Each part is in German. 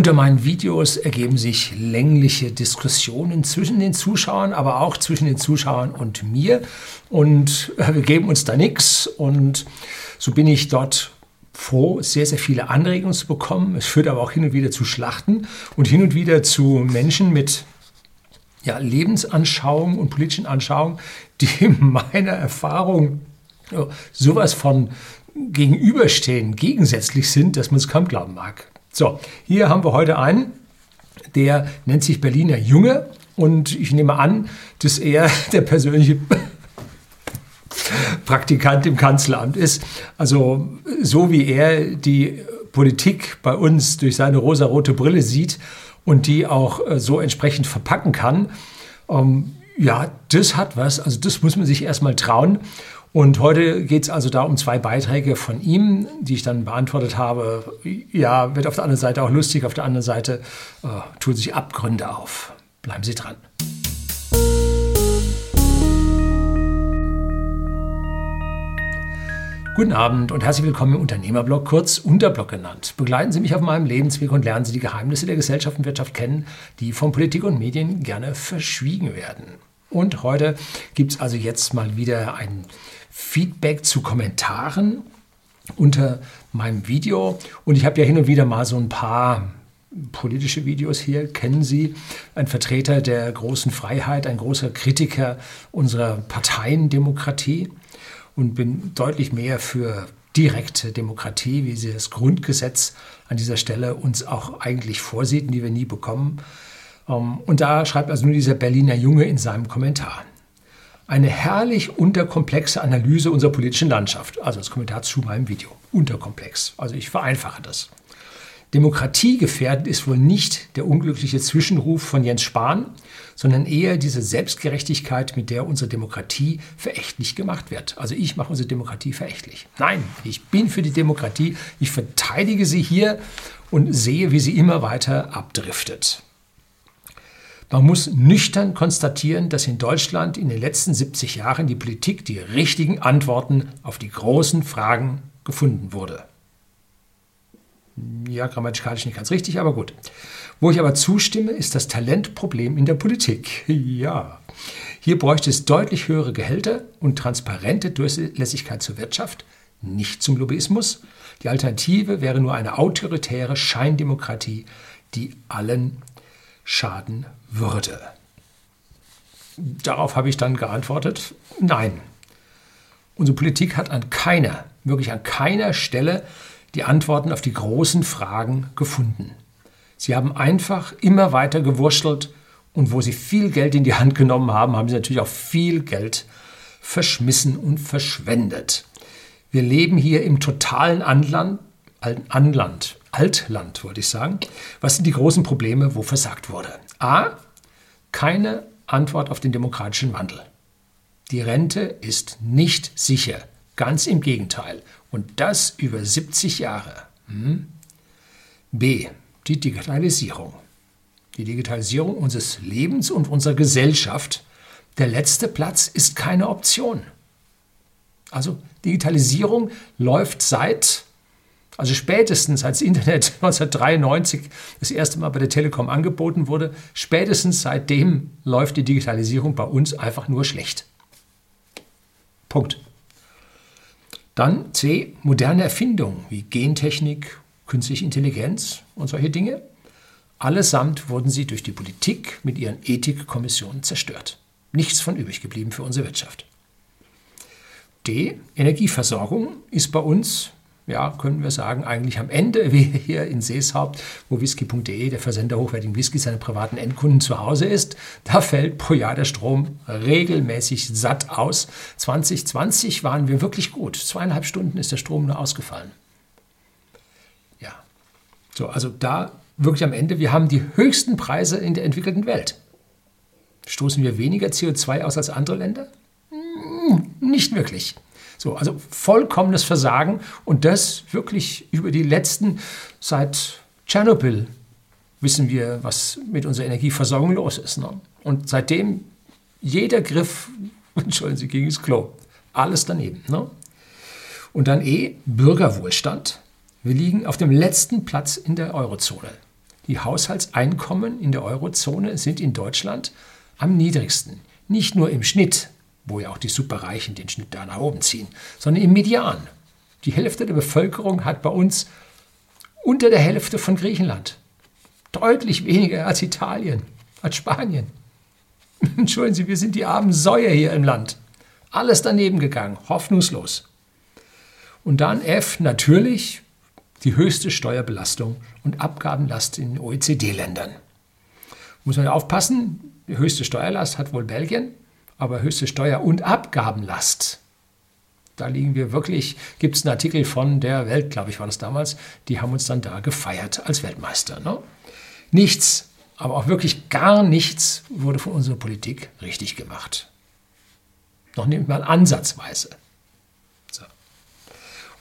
Unter meinen Videos ergeben sich längliche Diskussionen zwischen den Zuschauern, aber auch zwischen den Zuschauern und mir. Und äh, wir geben uns da nichts. Und so bin ich dort froh, sehr, sehr viele Anregungen zu bekommen. Es führt aber auch hin und wieder zu Schlachten und hin und wieder zu Menschen mit ja, Lebensanschauungen und politischen Anschauungen, die meiner Erfahrung sowas von gegenüberstehen, gegensätzlich sind, dass man es kaum glauben mag. So, hier haben wir heute einen, der nennt sich Berliner Junge und ich nehme an, dass er der persönliche Praktikant im Kanzleramt ist. Also so wie er die Politik bei uns durch seine rosarote Brille sieht und die auch äh, so entsprechend verpacken kann, ähm, ja, das hat was. Also das muss man sich erstmal trauen. Und heute geht es also da um zwei Beiträge von ihm, die ich dann beantwortet habe. Ja, wird auf der anderen Seite auch lustig, auf der anderen Seite äh, tun sich Abgründe auf. Bleiben Sie dran. Guten Abend und herzlich willkommen im Unternehmerblog, kurz Unterblog genannt. Begleiten Sie mich auf meinem Lebensweg und lernen Sie die Geheimnisse der Gesellschaft und Wirtschaft kennen, die von Politik und Medien gerne verschwiegen werden. Und heute gibt es also jetzt mal wieder ein Feedback zu Kommentaren unter meinem Video. Und ich habe ja hin und wieder mal so ein paar politische Videos hier, kennen Sie. Ein Vertreter der großen Freiheit, ein großer Kritiker unserer Parteiendemokratie und bin deutlich mehr für direkte Demokratie, wie sie das Grundgesetz an dieser Stelle uns auch eigentlich vorsieht, die wir nie bekommen. Ähm, und da schreibt also nur dieser Berliner Junge in seinem Kommentar. Eine herrlich unterkomplexe Analyse unserer politischen Landschaft. Also das Kommentar zu meinem Video. Unterkomplex. Also ich vereinfache das. Demokratiegefährdend ist wohl nicht der unglückliche Zwischenruf von Jens Spahn, sondern eher diese Selbstgerechtigkeit, mit der unsere Demokratie verächtlich gemacht wird. Also ich mache unsere Demokratie verächtlich. Nein, ich bin für die Demokratie, ich verteidige sie hier und sehe, wie sie immer weiter abdriftet. Man muss nüchtern konstatieren, dass in Deutschland in den letzten 70 Jahren die Politik die richtigen Antworten auf die großen Fragen gefunden wurde. Ja, grammatikalisch nicht ganz richtig, aber gut. Wo ich aber zustimme, ist das Talentproblem in der Politik. Ja. Hier bräuchte es deutlich höhere Gehälter und transparente Durchlässigkeit zur Wirtschaft, nicht zum Lobbyismus. Die Alternative wäre nur eine autoritäre Scheindemokratie, die allen schaden würde. Darauf habe ich dann geantwortet, nein. Unsere Politik hat an keiner, wirklich an keiner Stelle die Antworten auf die großen Fragen gefunden. Sie haben einfach immer weiter gewurschtelt und wo sie viel Geld in die Hand genommen haben, haben sie natürlich auch viel Geld verschmissen und verschwendet. Wir leben hier im totalen Anland, Anland, Altland, wollte ich sagen. Was sind die großen Probleme, wo versagt wurde? A. Keine Antwort auf den demokratischen Wandel. Die Rente ist nicht sicher. Ganz im Gegenteil. Und das über 70 Jahre. Hm? B. Die Digitalisierung. Die Digitalisierung unseres Lebens und unserer Gesellschaft. Der letzte Platz ist keine Option. Also Digitalisierung läuft seit also spätestens als Internet 1993 das erste Mal bei der Telekom angeboten wurde, spätestens seitdem läuft die Digitalisierung bei uns einfach nur schlecht. Punkt. Dann C, moderne Erfindungen wie Gentechnik, künstliche Intelligenz und solche Dinge. Allesamt wurden sie durch die Politik mit ihren Ethikkommissionen zerstört. Nichts von übrig geblieben für unsere Wirtschaft. D, Energieversorgung ist bei uns ja, können wir sagen, eigentlich am Ende, wie hier in Seeshaupt, wo whisky.de, der Versender hochwertigen Whisky, seine privaten Endkunden zu Hause ist, da fällt pro Jahr der Strom regelmäßig satt aus. 2020 waren wir wirklich gut. Zweieinhalb Stunden ist der Strom nur ausgefallen. Ja, so, also da wirklich am Ende, wir haben die höchsten Preise in der entwickelten Welt. Stoßen wir weniger CO2 aus als andere Länder? Hm, nicht wirklich. So, also vollkommenes Versagen und das wirklich über die letzten, seit Tschernobyl wissen wir, was mit unserer Energieversorgung los ist. Ne? Und seitdem jeder Griff, entschuldigen Sie, gegen das Klo. Alles daneben. Ne? Und dann eh Bürgerwohlstand. Wir liegen auf dem letzten Platz in der Eurozone. Die Haushaltseinkommen in der Eurozone sind in Deutschland am niedrigsten. Nicht nur im Schnitt, wo ja auch die Superreichen den Schnitt da nach oben ziehen, sondern im Median. Die Hälfte der Bevölkerung hat bei uns unter der Hälfte von Griechenland. Deutlich weniger als Italien, als Spanien. Entschuldigen Sie, wir sind die armen Säue hier im Land. Alles daneben gegangen, hoffnungslos. Und dann F, natürlich die höchste Steuerbelastung und Abgabenlast in den OECD-Ländern. Muss man aufpassen, die höchste Steuerlast hat wohl Belgien, aber höchste Steuer- und Abgabenlast. Da liegen wir wirklich, gibt es einen Artikel von der Welt, glaube ich, war das damals, die haben uns dann da gefeiert als Weltmeister. Ne? Nichts, aber auch wirklich gar nichts wurde von unserer Politik richtig gemacht. Noch nicht mal ansatzweise. So.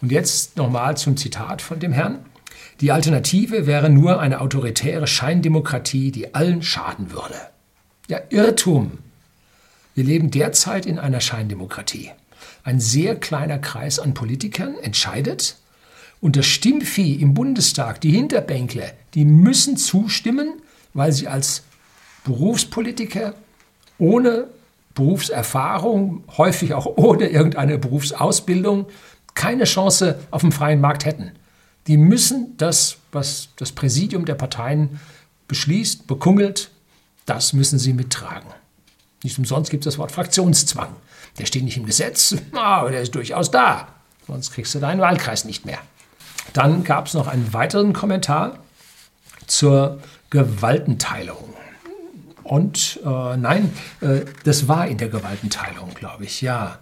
Und jetzt nochmal zum Zitat von dem Herrn. Die Alternative wäre nur eine autoritäre Scheindemokratie, die allen schaden würde. Ja, Irrtum. Wir leben derzeit in einer Scheindemokratie. Ein sehr kleiner Kreis an Politikern entscheidet und das Stimmvieh im Bundestag, die Hinterbänkler, die müssen zustimmen, weil sie als Berufspolitiker ohne Berufserfahrung, häufig auch ohne irgendeine Berufsausbildung, keine Chance auf dem freien Markt hätten. Die müssen das, was das Präsidium der Parteien beschließt, bekungelt, das müssen sie mittragen. Nicht umsonst gibt es das Wort Fraktionszwang. Der steht nicht im Gesetz, aber der ist durchaus da. Sonst kriegst du deinen Wahlkreis nicht mehr. Dann gab es noch einen weiteren Kommentar zur Gewaltenteilung. Und äh, nein, äh, das war in der Gewaltenteilung, glaube ich, ja.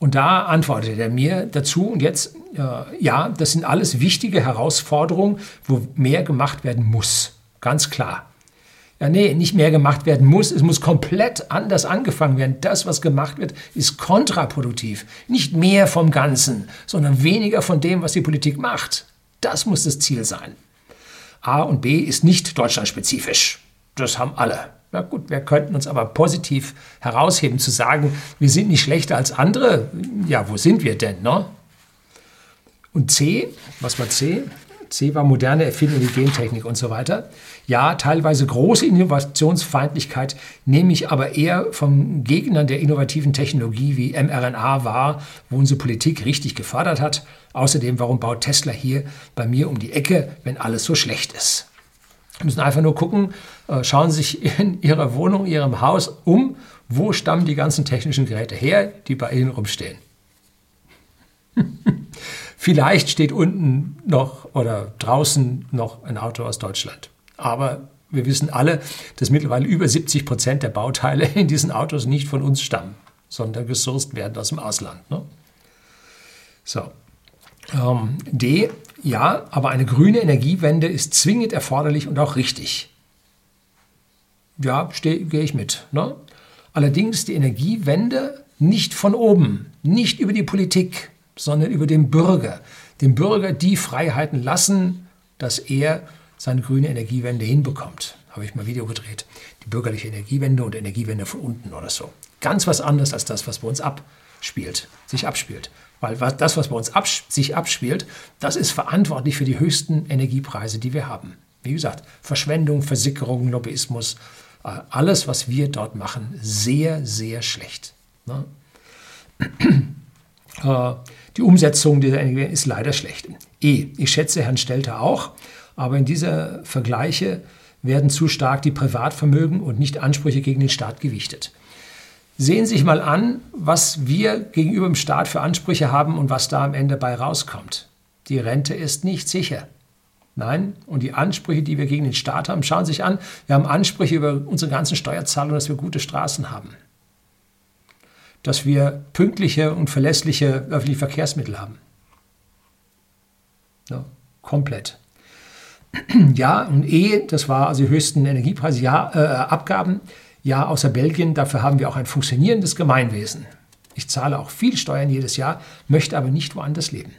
Und da antwortete er mir dazu, und jetzt, äh, ja, das sind alles wichtige Herausforderungen, wo mehr gemacht werden muss. Ganz klar. Ja, nee, nicht mehr gemacht werden muss, es muss komplett anders angefangen werden. Das, was gemacht wird, ist kontraproduktiv. Nicht mehr vom Ganzen, sondern weniger von dem, was die Politik macht. Das muss das Ziel sein. A und B ist nicht deutschlandspezifisch. Das haben alle. Na gut, wir könnten uns aber positiv herausheben, zu sagen, wir sind nicht schlechter als andere. Ja, wo sind wir denn? Ne? Und C, was war C? C war moderne Erfindung, die Gentechnik und so weiter. Ja, teilweise große Innovationsfeindlichkeit nehme ich aber eher von Gegnern der innovativen Technologie wie mRNA wahr, wo unsere Politik richtig gefördert hat. Außerdem, warum baut Tesla hier bei mir um die Ecke, wenn alles so schlecht ist? Sie müssen einfach nur gucken, äh, schauen Sie sich in Ihrer Wohnung, Ihrem Haus um, wo stammen die ganzen technischen Geräte her, die bei Ihnen rumstehen. Vielleicht steht unten noch oder draußen noch ein Auto aus Deutschland. Aber wir wissen alle, dass mittlerweile über 70 Prozent der Bauteile in diesen Autos nicht von uns stammen, sondern gesourced werden aus dem Ausland. Ne? So. Ähm, D. Ja, aber eine grüne Energiewende ist zwingend erforderlich und auch richtig. Ja, gehe ich mit. Ne? Allerdings die Energiewende nicht von oben, nicht über die Politik, sondern über den Bürger. Dem Bürger die Freiheiten lassen, dass er seine grüne Energiewende hinbekommt. Habe ich mal Video gedreht. Die bürgerliche Energiewende und Energiewende von unten oder so. Ganz was anderes als das, was bei uns abspielt, sich abspielt. Weil das, was bei uns abs sich abspielt, das ist verantwortlich für die höchsten Energiepreise, die wir haben. Wie gesagt, Verschwendung, Versickerung, Lobbyismus, äh, alles, was wir dort machen, sehr, sehr schlecht. Ne? Äh, die Umsetzung dieser Energiewende ist leider schlecht. E. Ich schätze Herrn Stelter auch, aber in dieser Vergleiche werden zu stark die Privatvermögen und nicht Ansprüche gegen den Staat gewichtet. Sehen Sie sich mal an, was wir gegenüber dem Staat für Ansprüche haben und was da am Ende bei rauskommt. Die Rente ist nicht sicher. Nein, und die Ansprüche, die wir gegen den Staat haben, schauen Sie sich an, wir haben Ansprüche über unsere ganzen Steuerzahlungen, dass wir gute Straßen haben dass wir pünktliche und verlässliche öffentliche Verkehrsmittel haben. Ja, komplett. Ja, und E, das war also die höchsten Energiepreise, ja, äh, Abgaben, ja, außer Belgien, dafür haben wir auch ein funktionierendes Gemeinwesen. Ich zahle auch viel Steuern jedes Jahr, möchte aber nicht woanders leben.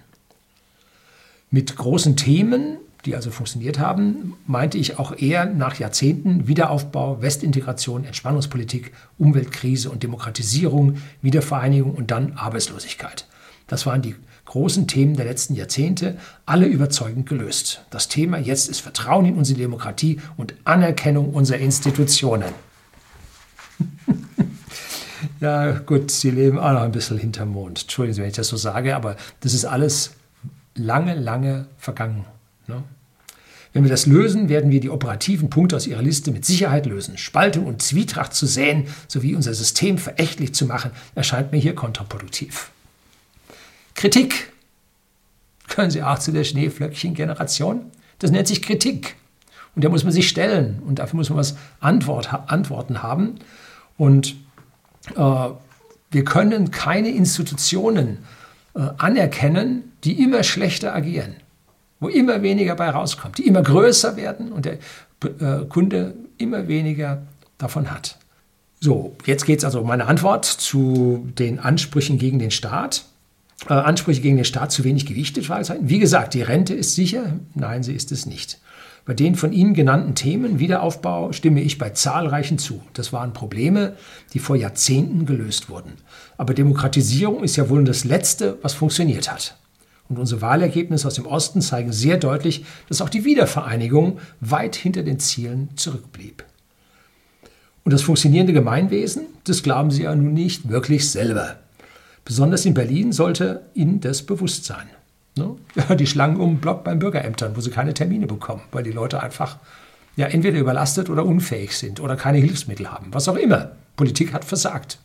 Mit großen Themen die also funktioniert haben, meinte ich auch eher nach Jahrzehnten Wiederaufbau, Westintegration, Entspannungspolitik, Umweltkrise und Demokratisierung, Wiedervereinigung und dann Arbeitslosigkeit. Das waren die großen Themen der letzten Jahrzehnte alle überzeugend gelöst. Das Thema jetzt ist Vertrauen in unsere Demokratie und Anerkennung unserer Institutionen. ja, gut, Sie leben auch noch ein bisschen hinterm Mond. Entschuldigen Sie, wenn ich das so sage, aber das ist alles lange, lange vergangen. Ne? Wenn wir das lösen, werden wir die operativen Punkte aus Ihrer Liste mit Sicherheit lösen. Spaltung und Zwietracht zu säen sowie unser System verächtlich zu machen, erscheint mir hier kontraproduktiv. Kritik. Können Sie auch zu der Schneeflöckchen-Generation? Das nennt sich Kritik. Und da muss man sich stellen und dafür muss man was Antwort, Antworten haben. Und äh, wir können keine Institutionen äh, anerkennen, die immer schlechter agieren wo immer weniger bei rauskommt, die immer größer werden und der äh, Kunde immer weniger davon hat. So, jetzt geht es also um meine Antwort zu den Ansprüchen gegen den Staat. Äh, Ansprüche gegen den Staat zu wenig gewichtet, Wahlzeiten. Wie gesagt, die Rente ist sicher. Nein, sie ist es nicht. Bei den von Ihnen genannten Themen Wiederaufbau stimme ich bei zahlreichen zu. Das waren Probleme, die vor Jahrzehnten gelöst wurden. Aber Demokratisierung ist ja wohl das Letzte, was funktioniert hat. Und unsere Wahlergebnisse aus dem Osten zeigen sehr deutlich, dass auch die Wiedervereinigung weit hinter den Zielen zurückblieb. Und das funktionierende Gemeinwesen, das glauben Sie ja nun nicht wirklich selber. Besonders in Berlin sollte Ihnen das bewusst sein. Ne? Die Schlangen um Block beim Bürgerämtern, wo sie keine Termine bekommen, weil die Leute einfach ja, entweder überlastet oder unfähig sind oder keine Hilfsmittel haben. Was auch immer. Politik hat versagt.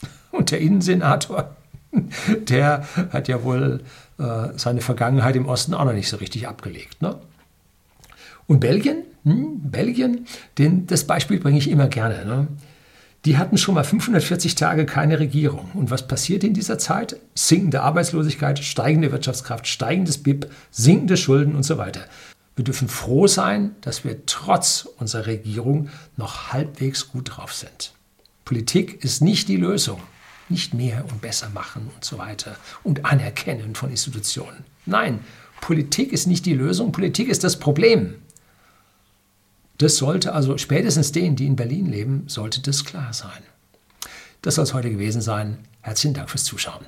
Und der Innensenator, der hat ja wohl äh, seine Vergangenheit im Osten auch noch nicht so richtig abgelegt. Ne? Und Belgien, hm, Belgien, den, das Beispiel bringe ich immer gerne. Ne? Die hatten schon mal 540 Tage keine Regierung. Und was passiert in dieser Zeit? Sinkende Arbeitslosigkeit, steigende Wirtschaftskraft, steigendes BIP, sinkende Schulden und so weiter. Wir dürfen froh sein, dass wir trotz unserer Regierung noch halbwegs gut drauf sind. Politik ist nicht die Lösung nicht mehr und besser machen und so weiter und anerkennen von Institutionen. Nein, Politik ist nicht die Lösung, Politik ist das Problem. Das sollte also spätestens denen, die in Berlin leben, sollte das klar sein. Das soll es heute gewesen sein. Herzlichen Dank fürs Zuschauen.